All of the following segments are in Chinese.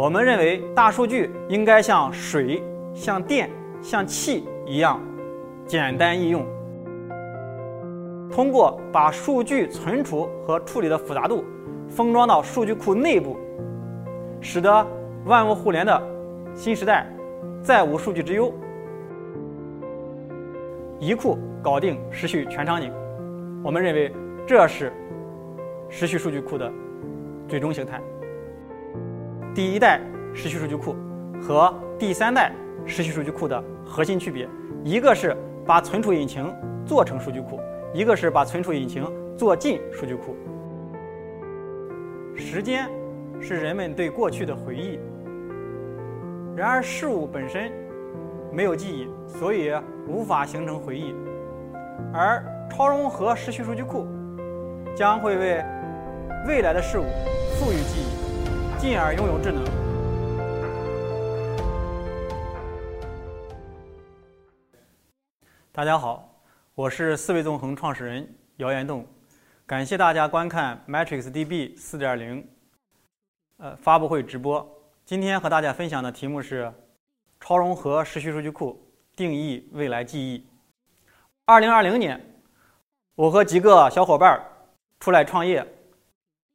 我们认为大数据应该像水、像电、像气一样简单易用。通过把数据存储和处理的复杂度封装到数据库内部，使得万物互联的新时代再无数据之忧。一库搞定时序全场景，我们认为这是时序数据库的最终形态。第一代时序数据库和第三代时序数据库的核心区别，一个是把存储引擎做成数据库。一个是把存储引擎做进数据库。时间是人们对过去的回忆，然而事物本身没有记忆，所以无法形成回忆。而超融合时序数据库将会为未来的事物赋予记忆，进而拥有智能。大家好。我是思维纵横创始人姚延栋，感谢大家观看 Matrix DB 4.0呃发布会直播。今天和大家分享的题目是超融合时序数据库定义未来记忆。二零二零年，我和几个小伙伴出来创业，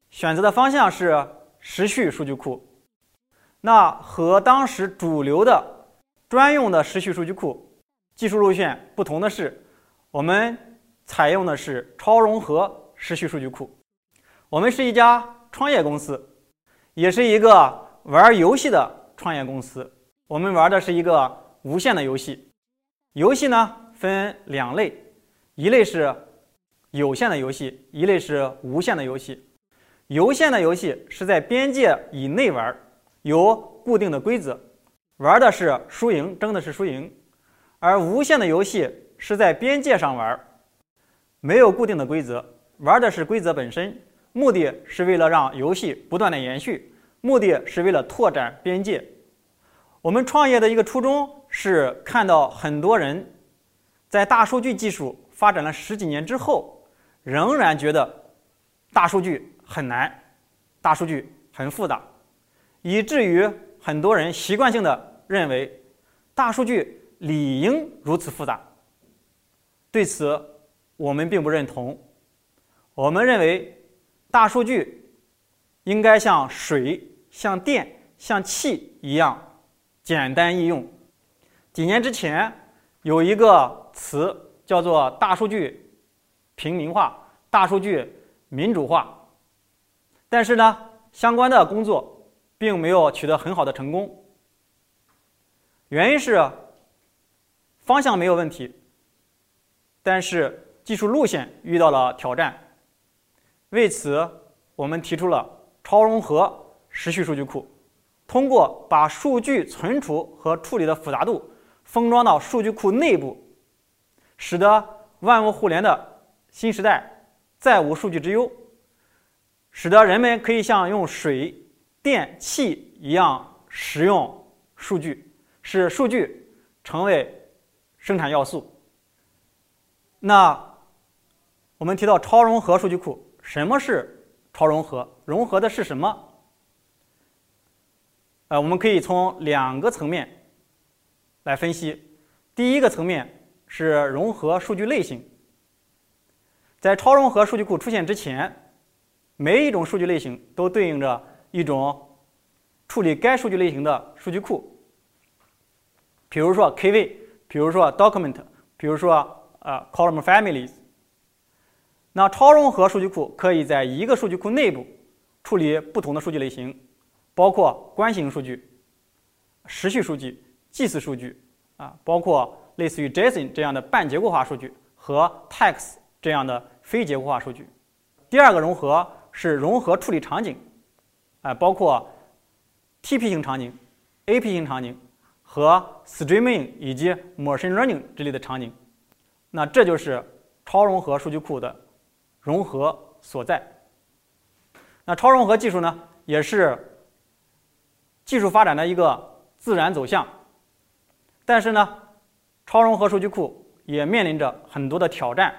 选择的方向是时序数据库。那和当时主流的专用的时序数据库技术路线不同的是。我们采用的是超融合时序数据库。我们是一家创业公司，也是一个玩游戏的创业公司。我们玩的是一个无线的游戏。游戏呢分两类，一类是有线的游戏，一类是无线的游戏。有线的游戏是在边界以内玩，有固定的规则，玩的是输赢，争的是输赢。而无线的游戏。是在边界上玩，没有固定的规则，玩的是规则本身，目的是为了让游戏不断的延续，目的是为了拓展边界。我们创业的一个初衷是看到很多人在大数据技术发展了十几年之后，仍然觉得大数据很难，大数据很复杂，以至于很多人习惯性的认为大数据理应如此复杂。对此，我们并不认同。我们认为，大数据应该像水、像电、像气一样简单易用。几年之前，有一个词叫做“大数据平民化”“大数据民主化”，但是呢，相关的工作并没有取得很好的成功。原因是方向没有问题。但是技术路线遇到了挑战，为此我们提出了超融合时序数据库，通过把数据存储和处理的复杂度封装到数据库内部，使得万物互联的新时代再无数据之忧，使得人们可以像用水电气一样使用数据，使数据成为生产要素。那我们提到超融合数据库，什么是超融合？融合的是什么？呃，我们可以从两个层面来分析。第一个层面是融合数据类型。在超融合数据库出现之前，每一种数据类型都对应着一种处理该数据类型的数据库，比如说 KV，比如说 Document，比如说。呃，column families。那超融合数据库可以在一个数据库内部处理不同的数据类型，包括关系型数据、时序数据、祭祀数据啊，包括类似于 JSON 这样的半结构化数据和 text 这样的非结构化数据。第二个融合是融合处理场景，啊，包括 TP 型场景、AP 型场景和 streaming 以及 machine learning 之类的场景。那这就是超融合数据库的融合所在。那超融合技术呢，也是技术发展的一个自然走向。但是呢，超融合数据库也面临着很多的挑战。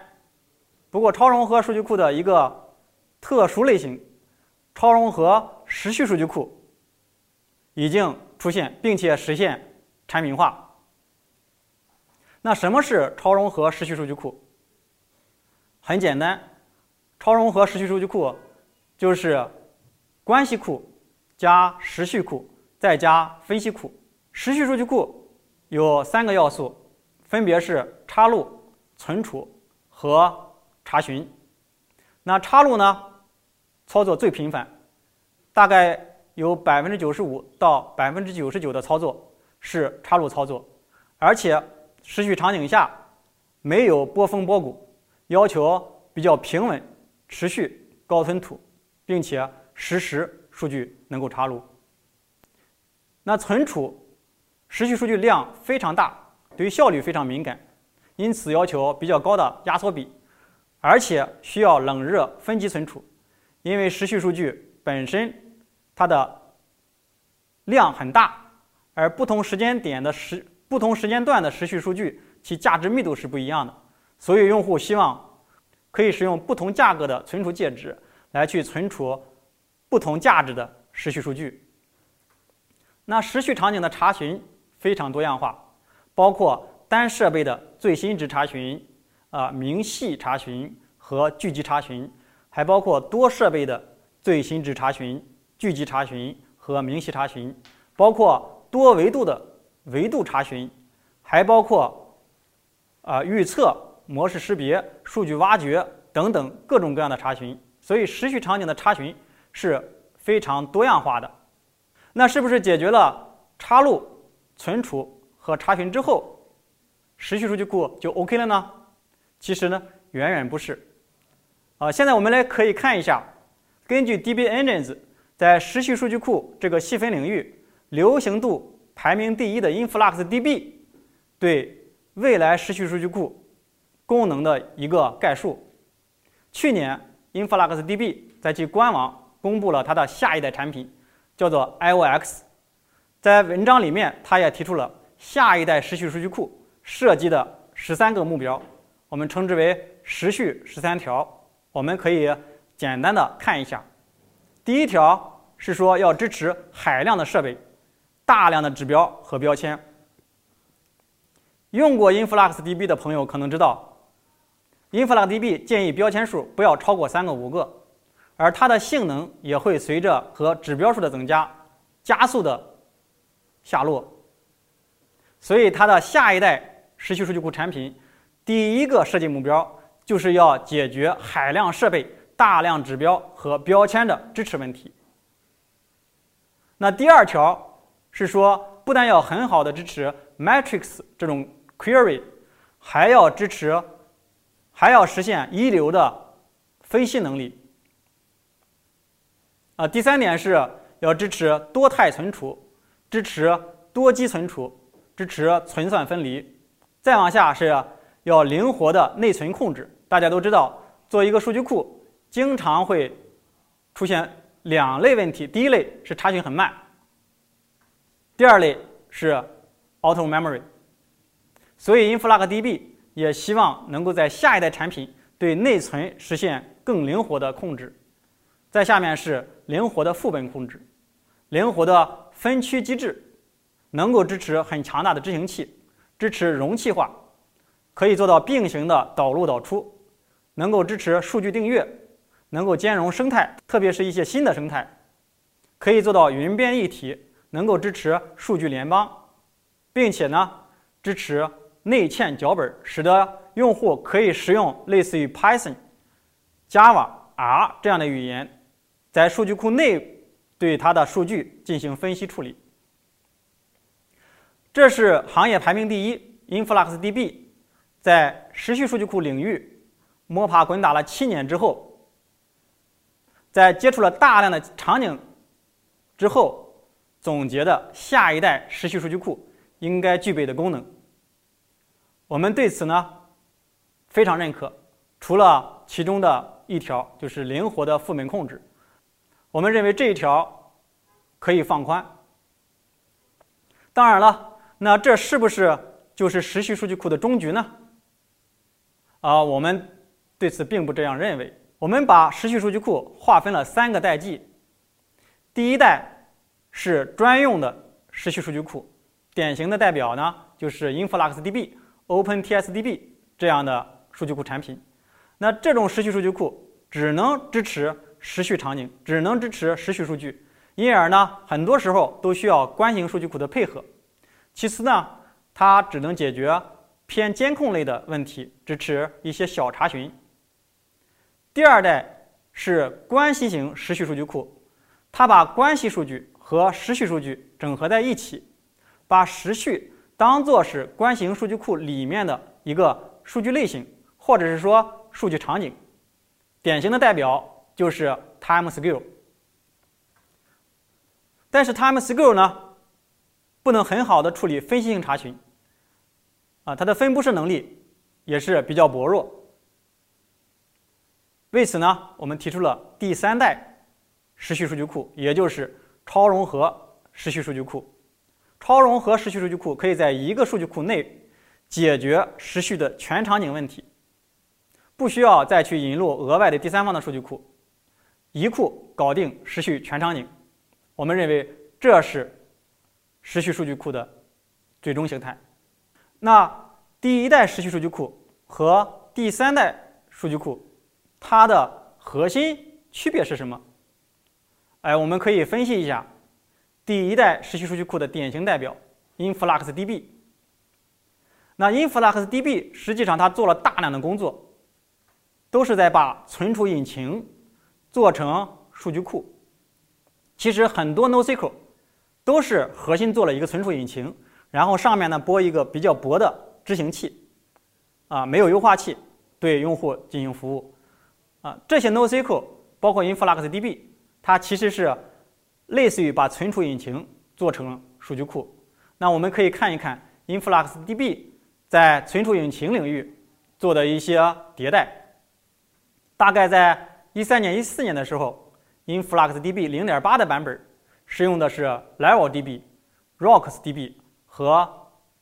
不过，超融合数据库的一个特殊类型——超融合时序数据库，已经出现，并且实现产品化。那什么是超融合时序数据库？很简单，超融合时序数据库就是关系库加时序库再加分析库。时序数据库有三个要素，分别是插入、存储和查询。那插入呢，操作最频繁，大概有百分之九十五到百分之九十九的操作是插入操作，而且时序场景下没有波峰波谷。要求比较平稳、持续、高吞吐，并且实时数据能够插入。那存储时序数据量非常大，对效率非常敏感，因此要求比较高的压缩比，而且需要冷热分级存储，因为时序数据本身它的量很大，而不同时间点的时、不同时间段的时序数据，其价值密度是不一样的。所以，用户希望可以使用不同价格的存储介质来去存储不同价值的时序数据。那时序场景的查询非常多样化，包括单设备的最新值查询、啊明细查询和聚集查询，还包括多设备的最新值查询、聚集查询和明细查询，包括多维度的维度查询，还包括啊预测。模式识别、数据挖掘等等各种各样的查询，所以时序场景的查询是非常多样化的。那是不是解决了插入、存储和查询之后，时序数据库就 OK 了呢？其实呢，远远不是。啊，现在我们来可以看一下，根据 DBEngines 在时序数据库这个细分领域流行度排名第一的 InfluxDB 对未来时序数据库。功能的一个概述。去年，InfluxDB 在其官网公布了它的下一代产品，叫做 IOX。在文章里面，它也提出了下一代时序数据库设计的十三个目标，我们称之为“时序十三条”。我们可以简单的看一下。第一条是说要支持海量的设备、大量的指标和标签。用过 InfluxDB 的朋友可能知道。InfluxDB 建议标签数不要超过三个五个，而它的性能也会随着和指标数的增加加速的下落。所以它的下一代时序数据库产品第一个设计目标就是要解决海量设备、大量指标和标签的支持问题。那第二条是说，不但要很好的支持 Matrix 这种 query，还要支持。还要实现一流的分析能力啊！第三点是要支持多态存储，支持多机存储，支持存算分离。再往下是要灵活的内存控制。大家都知道，做一个数据库经常会出现两类问题：第一类是查询很慢，第二类是 auto memory。所以 InfluxDB。也希望能够在下一代产品对内存实现更灵活的控制。在下面是灵活的副本控制，灵活的分区机制，能够支持很强大的执行器，支持容器化，可以做到并行的导入导出，能够支持数据订阅，能够兼容生态，特别是一些新的生态，可以做到云编一体，能够支持数据联邦，并且呢支持。内嵌脚本，使得用户可以使用类似于 Python、Java、R 这样的语言，在数据库内对它的数据进行分析处理。这是行业排名第一，InfluxDB 在时序数据库领域摸爬滚打了七年之后，在接触了大量的场景之后，总结的下一代时序数据库应该具备的功能。我们对此呢非常认可，除了其中的一条就是灵活的副本控制，我们认为这一条可以放宽。当然了，那这是不是就是时序数据库的终局呢？啊，我们对此并不这样认为。我们把时序数据库划分了三个代际，第一代是专用的时序数据库，典型的代表呢就是 InfluxDB、OpenTSDB 这样的数据库产品。那这种时序数据库只能支持时序场景，只能支持时序数据，因而呢，很多时候都需要关系数据库的配合。其次呢，它只能解决偏监控类的问题，支持一些小查询。第二代是关系型时序数据库，它把关系数据和时序数据整合在一起，把时序当做是关系型数据库里面的一个数据类型，或者是说数据场景。典型的代表就是 TimeScale。但是 TimeScale 呢？不能很好的处理分析性查询，啊，它的分布式能力也是比较薄弱。为此呢，我们提出了第三代时序数据库，也就是超融合时序数据库。超融合时序数据库可以在一个数据库内解决时序的全场景问题，不需要再去引入额外的第三方的数据库，一库搞定时序全场景。我们认为这是。时序数据库的最终形态。那第一代时序数据库和第三代数据库，它的核心区别是什么？哎，我们可以分析一下第一代时序数据库的典型代表 InfluxDB。那 InfluxDB 实际上它做了大量的工作，都是在把存储引擎做成数据库。其实很多 NoSQL。都是核心做了一个存储引擎，然后上面呢播一个比较薄的执行器，啊，没有优化器对用户进行服务，啊，这些 NoSQL 包括 InfluxDB，它其实是类似于把存储引擎做成数据库。那我们可以看一看 InfluxDB 在存储引擎领域做的一些迭代。大概在一三年、一四年的时候，InfluxDB 零点八的版本。使用的是 LevelDB、RocksDB 和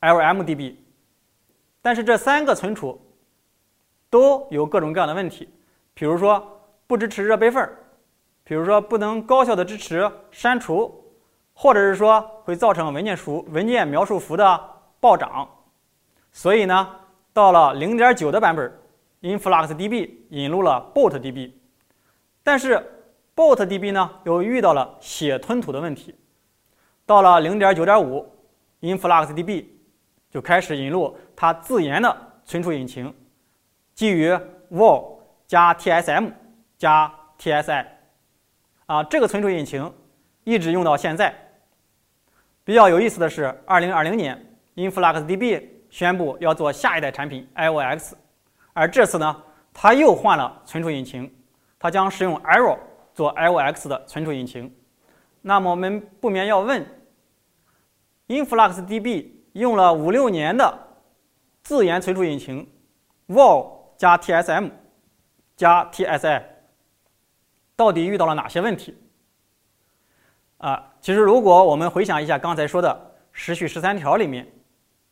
LMDB，但是这三个存储都有各种各样的问题，比如说不支持热备份，比如说不能高效的支持删除，或者是说会造成文件数文件描述符的暴涨。所以呢，到了0.9的版本，InfluxDB 引入了 BoltDB，但是。BoltDB 呢又遇到了写吞吐的问题，到了零点九点五 InfluxDB 就开始引入它自研的存储引擎，基于 Vol 加 TSM 加 TSI，啊，这个存储引擎一直用到现在。比较有意思的是，2020年 InfluxDB 宣布要做下一代产品 IOX，而这次呢，它又换了存储引擎，它将使用 Arrow。做 IOX 的存储引擎，那么我们不免要问：InfluxDB 用了五六年的自研存储引擎，Vol 加 TSM 加 TSI，到底遇到了哪些问题？啊，其实如果我们回想一下刚才说的时序十三条里面，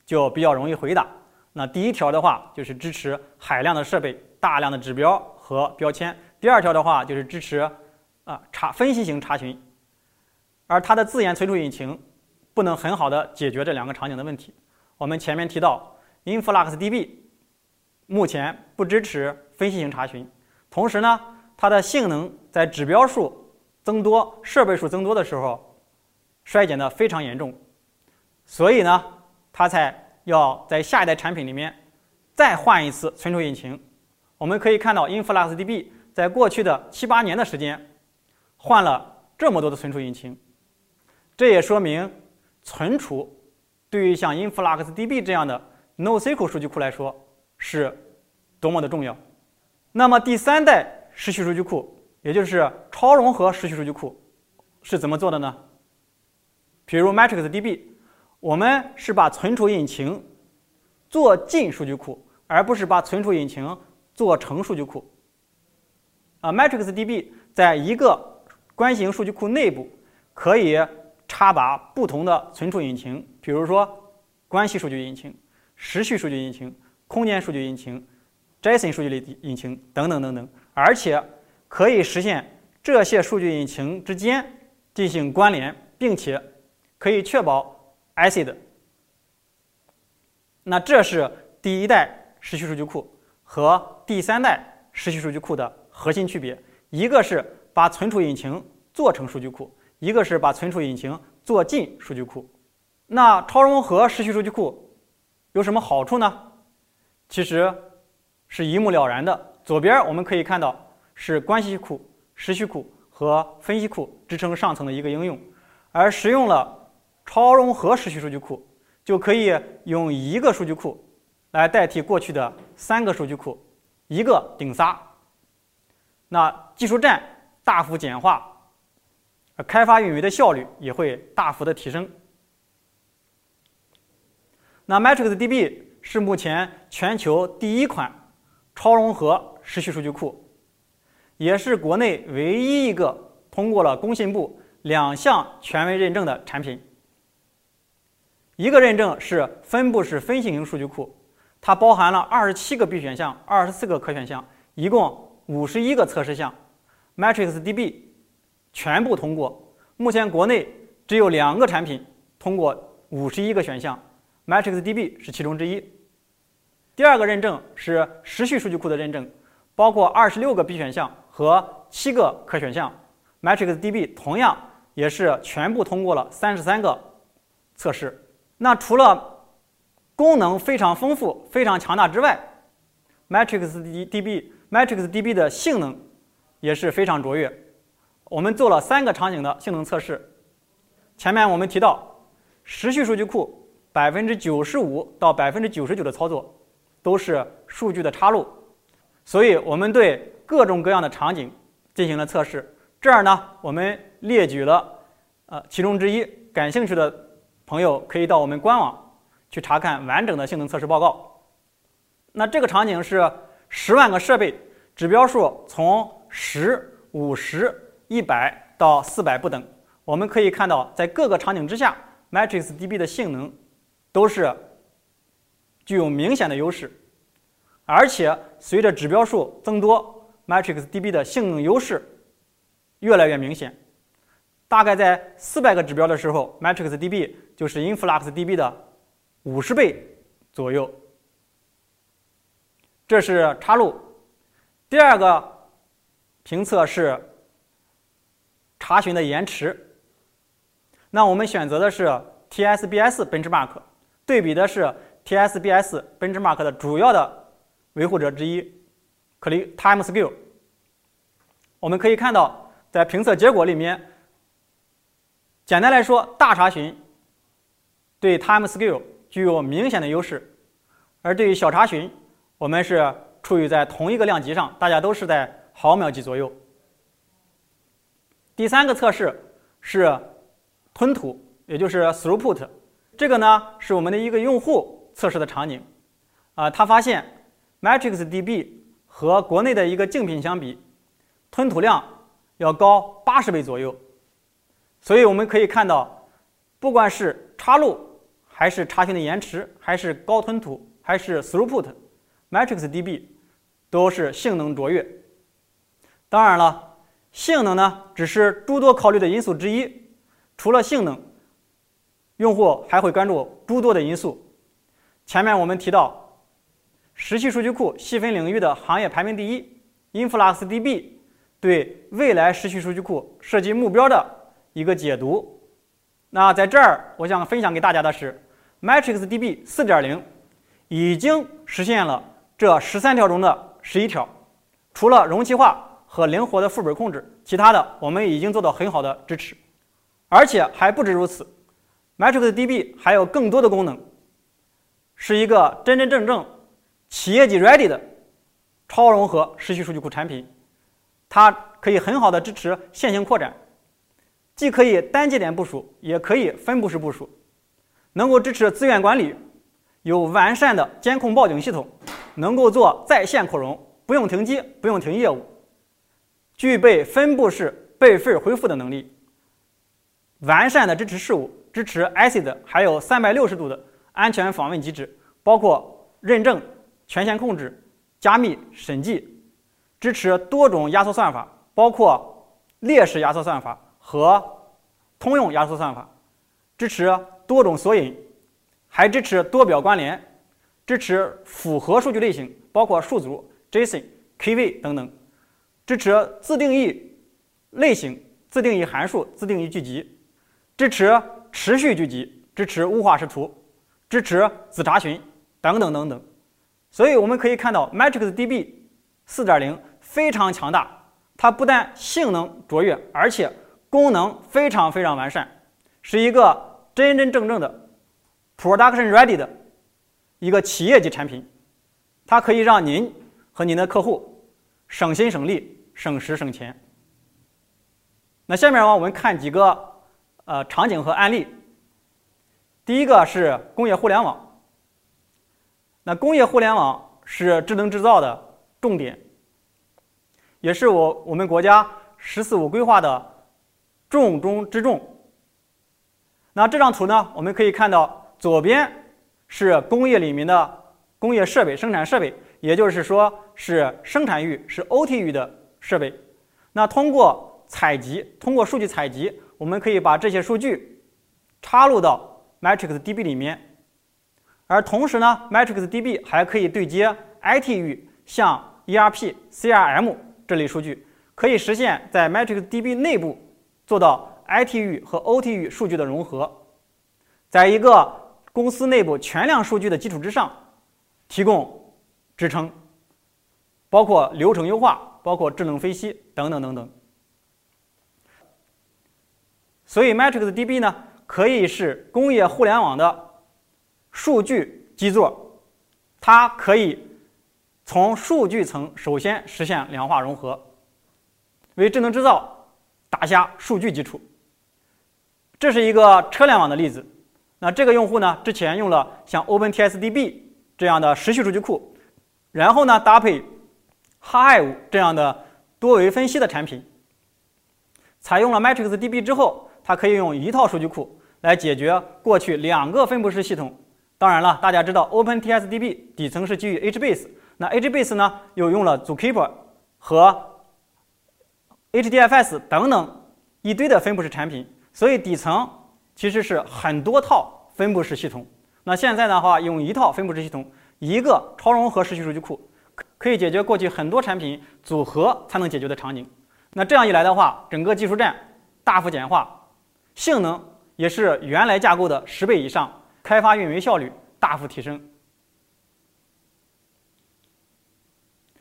就比较容易回答。那第一条的话就是支持海量的设备、大量的指标和标签；第二条的话就是支持。啊，查分析型查询，而它的自研存储引擎不能很好的解决这两个场景的问题。我们前面提到，InfluxDB 目前不支持分析型查询，同时呢，它的性能在指标数增多、设备数增多的时候衰减的非常严重，所以呢，它才要在下一代产品里面再换一次存储引擎。我们可以看到，InfluxDB 在过去的七八年的时间。换了这么多的存储引擎，这也说明存储对于像 InfluxDB 这样的 NoSQL 数据库来说是多么的重要。那么第三代时序数据库，也就是超融合时序数据库是怎么做的呢？比如 MatrixDB，我们是把存储引擎做进数据库，而不是把存储引擎做成数据库。啊，MatrixDB 在一个关系型数据库内部可以插拔不同的存储引擎，比如说关系数据引擎、时序数据引擎、空间数据引擎、JSON 数据类引擎等等等等，而且可以实现这些数据引擎之间进行关联，并且可以确保 ACID。那这是第一代时序数据库和第三代时序数据库的核心区别，一个是把存储引擎做成数据库，一个是把存储引擎做进数据库。那超融合时序数据库有什么好处呢？其实是一目了然的。左边我们可以看到是关系库、时序库和分析库支撑上层的一个应用，而使用了超融合时序数据库。就可以用一个数据库来代替过去的三个数据库，一个顶仨。那技术栈大幅简化，开发运维的效率也会大幅的提升。那 MatrixDB 是目前全球第一款超融合时序数据库，也是国内唯一一个通过了工信部两项权威认证的产品。一个认证是分布式分型数据库，它包含了二十七个必选项、二十四个可选项，一共五十一个测试项，MatrixDB 全部通过。目前国内只有两个产品通过五十一个选项，MatrixDB 是其中之一。第二个认证是时序数据库的认证，包括二十六个必选项和七个可选项，MatrixDB 同样也是全部通过了三十三个测试。那除了功能非常丰富、非常强大之外，MatrixDB MatrixDB 的性能也是非常卓越。我们做了三个场景的性能测试。前面我们提到，时序数据库百分之九十五到百分之九十九的操作都是数据的插入，所以我们对各种各样的场景进行了测试。这儿呢，我们列举了呃其中之一，感兴趣的。朋友可以到我们官网去查看完整的性能测试报告。那这个场景是十万个设备，指标数从十、五十、一百到四百不等。我们可以看到，在各个场景之下，MatrixDB 的性能都是具有明显的优势，而且随着指标数增多，MatrixDB 的性能优势越来越明显。大概在四百个指标的时候，MatrixDB 就是 InfluxDB 的五十倍左右。这是插入。第二个评测是查询的延迟。那我们选择的是 TSBS Benchmark，对比的是 TSBS Benchmark 的主要的维护者之一，ClickTimeScale。我们可以看到，在评测结果里面。简单来说，大查询对 time scale 具有明显的优势，而对于小查询，我们是处于在同一个量级上，大家都是在毫秒级左右。第三个测试是吞吐，也就是 throughput，这个呢是我们的一个用户测试的场景，啊，他发现 MatrixDB 和国内的一个竞品相比，吞吐量要高八十倍左右。所以我们可以看到，不管是插入，还是查询的延迟，还是高吞吐，还是 throughput，MatrixDB 都是性能卓越。当然了，性能呢只是诸多考虑的因素之一。除了性能，用户还会关注诸多的因素。前面我们提到，时序数据库细分领域的行业排名第一，InfluxDB 对未来时序数据库设计目标的。一个解读，那在这儿我想分享给大家的是，MatrixDB 4.0已经实现了这十三条中的十一条，除了容器化和灵活的副本控制，其他的我们已经做到很好的支持，而且还不止如此，MatrixDB 还有更多的功能，是一个真真正正企业级 ready 的超融合时序数据库产品，它可以很好的支持线性扩展。既可以单节点部署，也可以分布式部署，能够支持资源管理，有完善的监控报警系统，能够做在线扩容，不用停机，不用停业务，具备分布式备份恢复的能力，完善的支持事务，支持 ACID，还有三百六十度的安全访问机制，包括认证、权限控制、加密、审计，支持多种压缩算法，包括列式压缩算法。和通用压缩算法，支持多种索引，还支持多表关联，支持复合数据类型，包括数组、JSON、KV 等等，支持自定义类型、自定义函数、自定义聚集，支持持续聚集，支持物化视图，支持子查询等等等等。所以我们可以看到，Matrix DB 4.0非常强大，它不但性能卓越，而且功能非常非常完善，是一个真真正正的 production ready 的一个企业级产品，它可以让您和您的客户省心省力、省时省钱。那下面呢，我们看几个呃场景和案例。第一个是工业互联网，那工业互联网是智能制造的重点，也是我我们国家“十四五”规划的。重中之重。那这张图呢？我们可以看到，左边是工业里面的工业设备、生产设备，也就是说是生产域、是 OT 域的设备。那通过采集，通过数据采集，我们可以把这些数据插入到 Matrix DB 里面。而同时呢，Matrix DB 还可以对接 IT 域，像 ERP、CRM 这类数据，可以实现在 Matrix DB 内部。做到 IT 域和 OT 域数据的融合，在一个公司内部全量数据的基础之上，提供支撑，包括流程优化，包括智能分析等等等等。所以 Matrix DB 呢，可以是工业互联网的数据基座，它可以从数据层首先实现两化融合，为智能制造。打下数据基础，这是一个车联网的例子。那这个用户呢，之前用了像 OpenTSDB 这样的时序数据库，然后呢搭配 Hive 这样的多维分析的产品，采用了 MatrixDB 之后，它可以用一套数据库来解决过去两个分布式系统。当然了，大家知道 OpenTSDB 底层是基于 HBase，那 HBase 呢又用了 Zookeeper 和 HDFS 等等一堆的分布式产品，所以底层其实是很多套分布式系统。那现在的话，用一套分布式系统，一个超融合时序数据库，可以解决过去很多产品组合才能解决的场景。那这样一来的话，整个技术栈大幅简化，性能也是原来架构的十倍以上，开发运维效率大幅提升。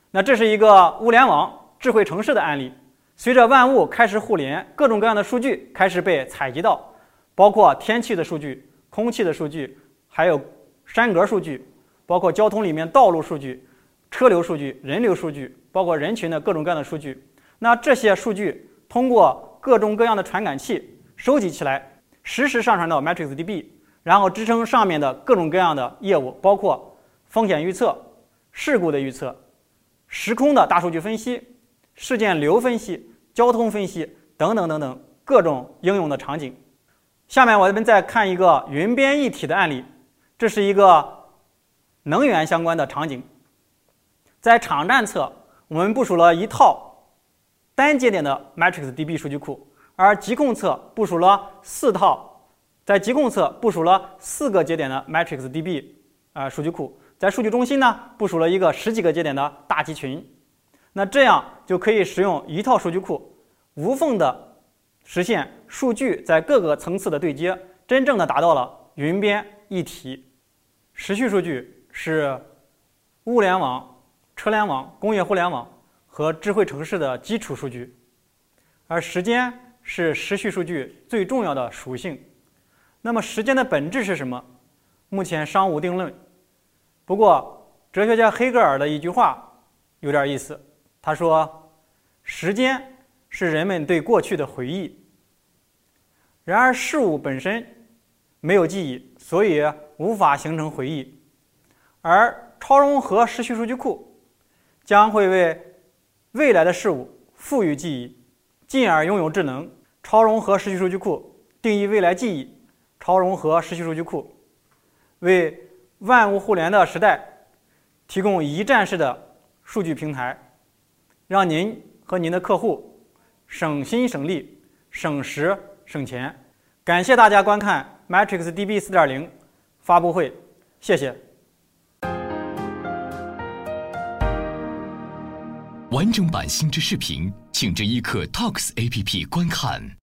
那这是一个物联网智慧城市的案例。随着万物开始互联，各种各样的数据开始被采集到，包括天气的数据、空气的数据，还有山格数据，包括交通里面道路数据、车流数据、人流数据，包括人群的各种各样的数据。那这些数据通过各种各样的传感器收集起来，实时上传到 Matrix DB，然后支撑上面的各种各样的业务，包括风险预测、事故的预测、时空的大数据分析、事件流分析。交通分析等等等等各种应用的场景。下面我们再看一个云编一体的案例，这是一个能源相关的场景。在场站侧，我们部署了一套单节点的 Matrix DB 数据库，而极控侧部署了四套，在极控侧部署了四个节点的 Matrix DB 啊数据库，在数据中心呢部署了一个十几个节点的大集群。那这样就可以使用一套数据库，无缝的实现数据在各个层次的对接，真正的达到了云边一体。时序数据是物联网、车联网、工业互联网和智慧城市的基础数据，而时间是时序数据最重要的属性。那么时间的本质是什么？目前尚无定论。不过，哲学家黑格尔的一句话有点意思。他说：“时间是人们对过去的回忆。然而，事物本身没有记忆，所以无法形成回忆。而超融合时序数据库将会为未来的事物赋予记忆，进而拥有智能。超融合时序数据库定义未来记忆。超融合时序数据库为万物互联的时代提供一站式的数据平台。”让您和您的客户省心省力、省时省钱。感谢大家观看 Matrix DB 4.0发布会，谢谢。完整版星之视频，请至一刻 Talks APP 观看。